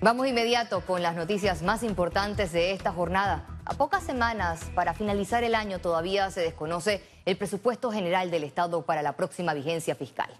Vamos inmediato con las noticias más importantes de esta jornada. A pocas semanas para finalizar el año todavía se desconoce el presupuesto general del Estado para la próxima vigencia fiscal.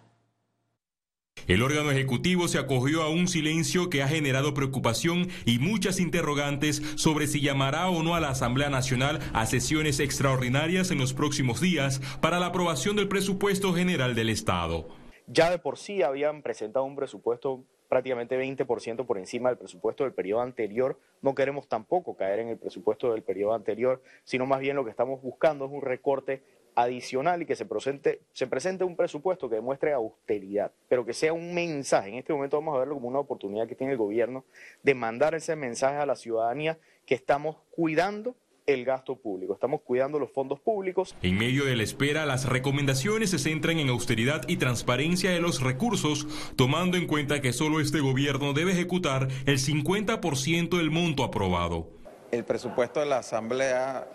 El órgano ejecutivo se acogió a un silencio que ha generado preocupación y muchas interrogantes sobre si llamará o no a la Asamblea Nacional a sesiones extraordinarias en los próximos días para la aprobación del presupuesto general del Estado. Ya de por sí habían presentado un presupuesto prácticamente 20% por encima del presupuesto del periodo anterior. No queremos tampoco caer en el presupuesto del periodo anterior, sino más bien lo que estamos buscando es un recorte adicional y que se presente, se presente un presupuesto que demuestre austeridad, pero que sea un mensaje. En este momento vamos a verlo como una oportunidad que tiene el gobierno de mandar ese mensaje a la ciudadanía que estamos cuidando el gasto público, estamos cuidando los fondos públicos. En medio de la espera, las recomendaciones se centran en austeridad y transparencia de los recursos, tomando en cuenta que solo este gobierno debe ejecutar el 50% del monto aprobado. El presupuesto de la Asamblea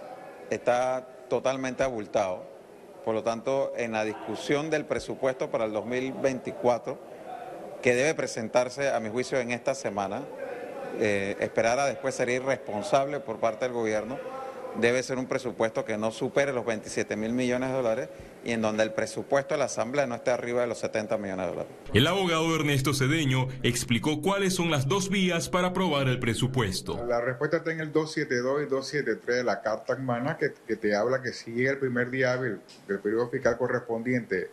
está totalmente abultado, por lo tanto, en la discusión del presupuesto para el 2024, que debe presentarse, a mi juicio, en esta semana, eh, esperar a después ser irresponsable por parte del gobierno debe ser un presupuesto que no supere los 27 mil millones de dólares y en donde el presupuesto de la Asamblea no esté arriba de los 70 millones de dólares. El abogado Ernesto Cedeño explicó cuáles son las dos vías para aprobar el presupuesto. La respuesta está en el 272 y 273 de la Carta Hermana que, que te habla que si llega el primer día hábil del periodo fiscal correspondiente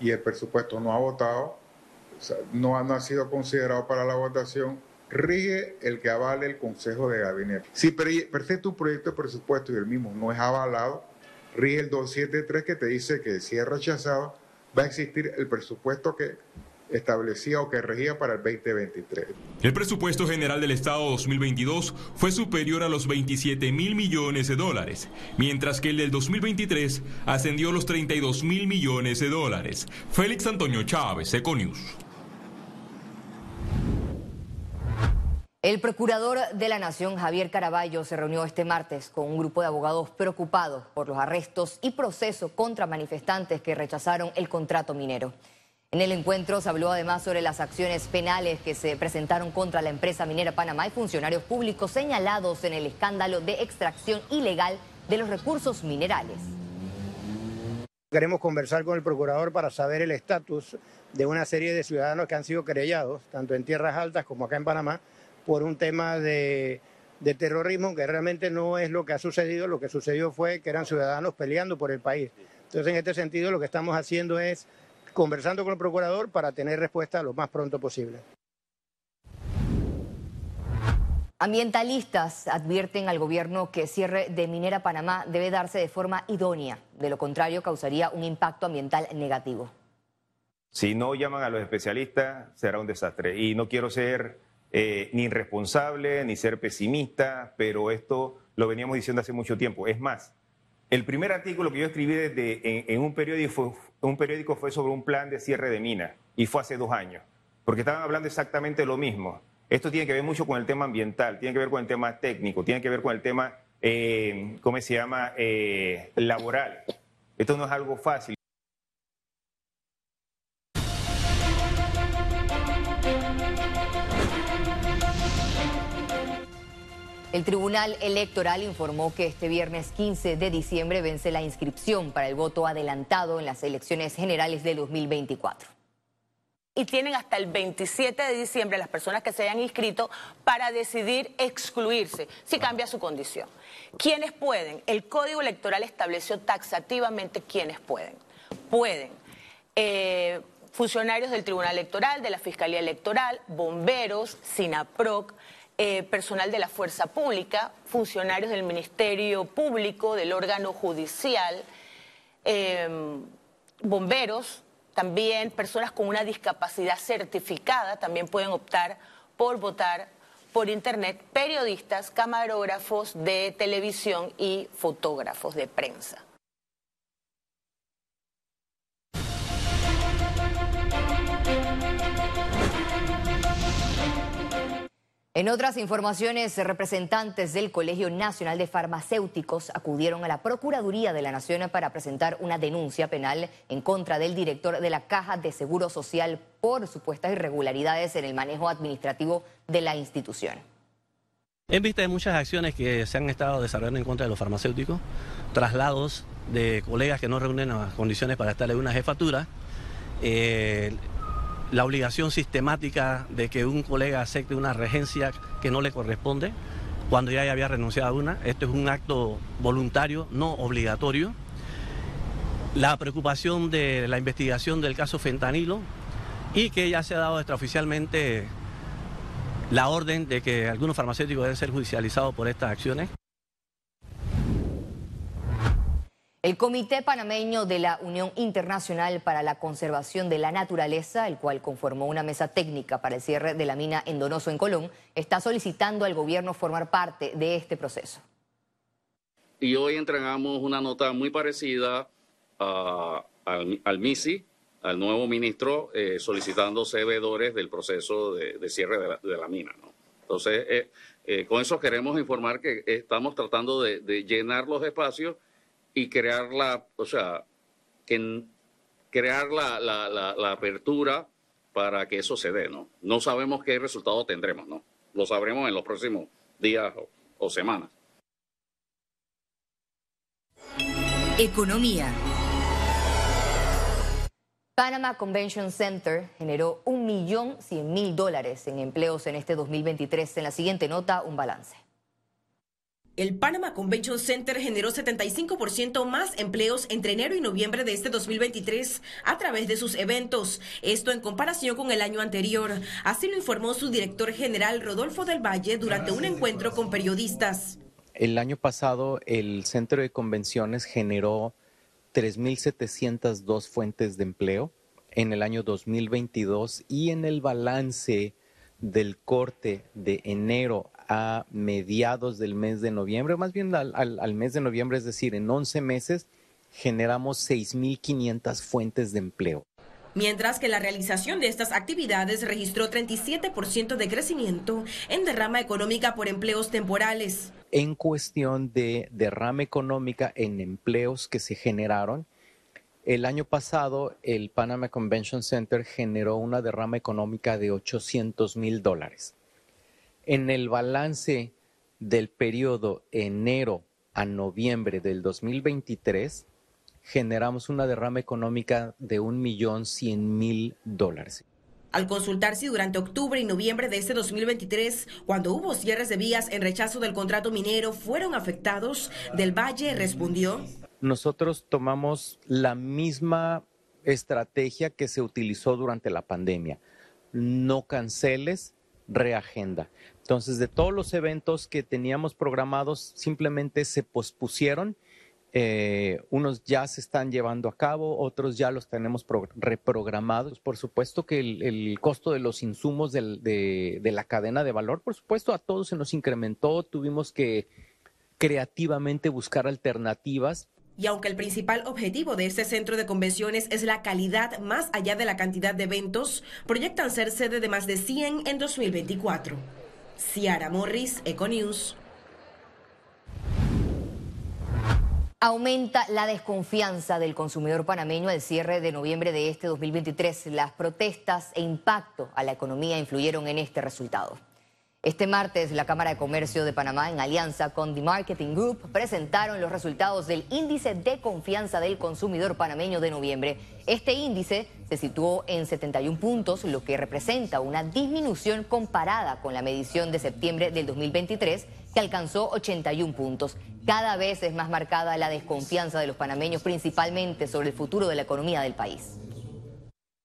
y el presupuesto no ha votado, no ha sido considerado para la votación, rige el que avale el Consejo de Gabinete. Si presenta un proyecto de presupuesto y el mismo no es avalado, rige el 273 que te dice que si es rechazado, va a existir el presupuesto que establecía o que regía para el 2023. El presupuesto general del Estado 2022 fue superior a los 27 mil millones de dólares, mientras que el del 2023 ascendió a los 32 mil millones de dólares. Félix Antonio Chávez, Econius. El procurador de la Nación, Javier Caraballo, se reunió este martes con un grupo de abogados preocupados por los arrestos y procesos contra manifestantes que rechazaron el contrato minero. En el encuentro se habló además sobre las acciones penales que se presentaron contra la empresa minera Panamá y funcionarios públicos señalados en el escándalo de extracción ilegal de los recursos minerales. Queremos conversar con el procurador para saber el estatus de una serie de ciudadanos que han sido querellados, tanto en tierras altas como acá en Panamá, por un tema de, terrorismo que realmente no es lo que ha sucedido, lo que sucedió fue que eran ciudadanos peleando por el país. Entonces, en este sentido, lo que estamos haciendo es conversando con el procurador para tener respuesta lo más pronto posible. Ambientalistas advierten al gobierno que cierre de Minera Panamá debe darse de forma idónea, de lo contrario causaría un impacto ambiental negativo. Si no llaman a los especialistas, será un desastre. Y no quiero ser eh, ni irresponsable, ni ser pesimista, pero esto lo veníamos diciendo hace mucho tiempo. Es más, el primer artículo que yo escribí desde, en, un, periódico fue, un periódico fue sobre un plan de cierre de minas y fue hace dos años, porque estaban hablando exactamente lo mismo. Esto tiene que ver mucho con el tema ambiental, tiene que ver con el tema técnico, tiene que ver con el tema, eh, ¿cómo se llama?, eh, laboral. Esto no es algo fácil. El Tribunal Electoral informó que este viernes 15 de diciembre vence la inscripción para el voto adelantado en las elecciones generales de 2024. Y tienen hasta el 27 de diciembre las personas que se hayan inscrito para decidir excluirse si cambia su condición. ¿Quiénes pueden? El Código Electoral estableció taxativamente quiénes pueden. Pueden eh, funcionarios del Tribunal Electoral, de la Fiscalía Electoral, bomberos, SINAPROC, eh, personal de la fuerza pública, funcionarios del Ministerio Público, del órgano judicial, em, bomberos, también personas con una discapacidad certificada también pueden optar por votar por Internet, periodistas, camarógrafos de televisión y fotógrafos de prensa. En otras informaciones, representantes del Colegio Nacional de Farmacéuticos acudieron a la Procuraduría de la Nación para presentar una denuncia penal en contra del director de la Caja de Seguro Social por supuestas irregularidades en el manejo administrativo de la institución. En vista de muchas acciones que se han estado desarrollando en contra de los farmacéuticos, traslados de colegas que no reúnen las condiciones para estar en una jefatura, eh, la obligación sistemática de que un colega acepte una regencia que no le corresponde cuando ya había renunciado a una. Esto es un acto voluntario, no obligatorio. La preocupación de la investigación del caso fentanilo y que ya se ha dado extraoficialmente la orden de que algunos farmacéuticos deben ser judicializados por estas acciones. El Comité Panameño de la Unión Internacional para la Conservación de la Naturaleza, el cual conformó una mesa técnica para el cierre de la mina en Donoso, en Colón, está solicitando al gobierno formar parte de este proceso. Y hoy entregamos una nota muy parecida al, MISI, al nuevo ministro, eh, solicitando veedores del proceso de, cierre de la, mina. Entonces, eh, eh, con eso queremos informar que estamos tratando de llenar los espacios y crear la, o sea, crear la, la, la, apertura para que eso se dé, ¿no? No sabemos qué resultado tendremos, ¿no? Lo sabremos en los próximos días o semanas. Economía. Panama Convention Center generó un millón cien mil dólares en empleos en este 2023. En la siguiente nota, un balance. El Panama Convention Center generó 75% más empleos entre enero y noviembre de este 2023 a través de sus eventos, esto en comparación con el año anterior. Así lo informó su director general Rodolfo del Valle durante un encuentro con periodistas. El año pasado el centro de convenciones generó 3.702 fuentes de empleo en el año 2022 y en el balance del corte de enero a mediados del mes de noviembre, más bien al, mes de noviembre, es decir, en 11 meses, generamos 6.500 fuentes de empleo. Mientras que la realización de estas actividades registró 37% de crecimiento en derrama económica por empleos temporales. En cuestión de derrama económica en empleos que se generaron, el año pasado el Panama Convention Center generó una derrama económica de 800 mil dólares. En el balance del periodo enero a noviembre del 2023, generamos una derrama económica de un millón cien mil dólares. Al consultar si durante octubre y noviembre de este 2023, cuando hubo cierres de vías en rechazo del contrato minero, fueron afectados, Del Valle respondió. Nosotros tomamos la misma estrategia que se utilizó durante la pandemia. No canceles, reagenda. Entonces, de todos los eventos que teníamos programados, simplemente se pospusieron. Eh, unos ya se están llevando a cabo, otros ya los tenemos reprogramados. Por supuesto que el, costo de los insumos de, de la cadena de valor, por supuesto, a todos se nos incrementó. Tuvimos que creativamente buscar alternativas y aunque el principal objetivo de este centro de convenciones es la calidad más allá de la cantidad de eventos, proyectan ser sede de más de 100 en 2024. Ciara Morris, Econews. Aumenta la desconfianza del consumidor panameño al cierre de noviembre de este 2023. Las protestas e impacto a la economía influyeron en este resultado. Este martes, la Cámara de Comercio de Panamá, en alianza con The Marketing Group, presentaron los resultados del Índice de Confianza del Consumidor Panameño de noviembre. Este índice se situó en 71 puntos, lo que representa una disminución comparada con la medición de septiembre del 2023, que alcanzó 81 puntos. Cada vez es más marcada la desconfianza de los panameños, principalmente sobre el futuro de la economía del país.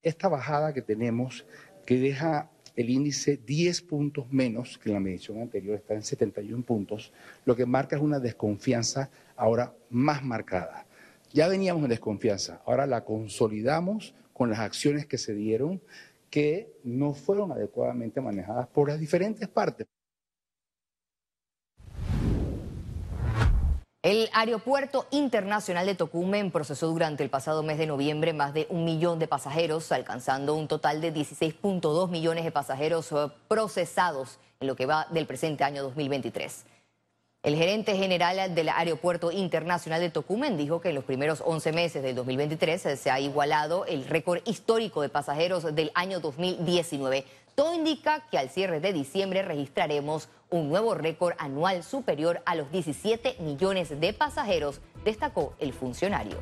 Esta bajada que tenemos, que deja el índice 10 puntos menos que en la medición anterior, está en 71 puntos, lo que marca es una desconfianza ahora más marcada. Ya veníamos en desconfianza, ahora la consolidamos con las acciones que se dieron que no fueron adecuadamente manejadas por las diferentes partes. El Aeropuerto Internacional de Tocumen procesó durante el pasado mes de noviembre más de un millón de pasajeros, alcanzando un total de 16.2 millones de pasajeros eh, procesados en lo que va del presente año 2023. El gerente general del Aeropuerto Internacional de Tocumen dijo que en los primeros 11 meses del 2023 se ha igualado el récord histórico de pasajeros del año 2019. Todo indica que al cierre de diciembre registraremos un nuevo récord anual superior a los 17 millones de pasajeros, destacó el funcionario.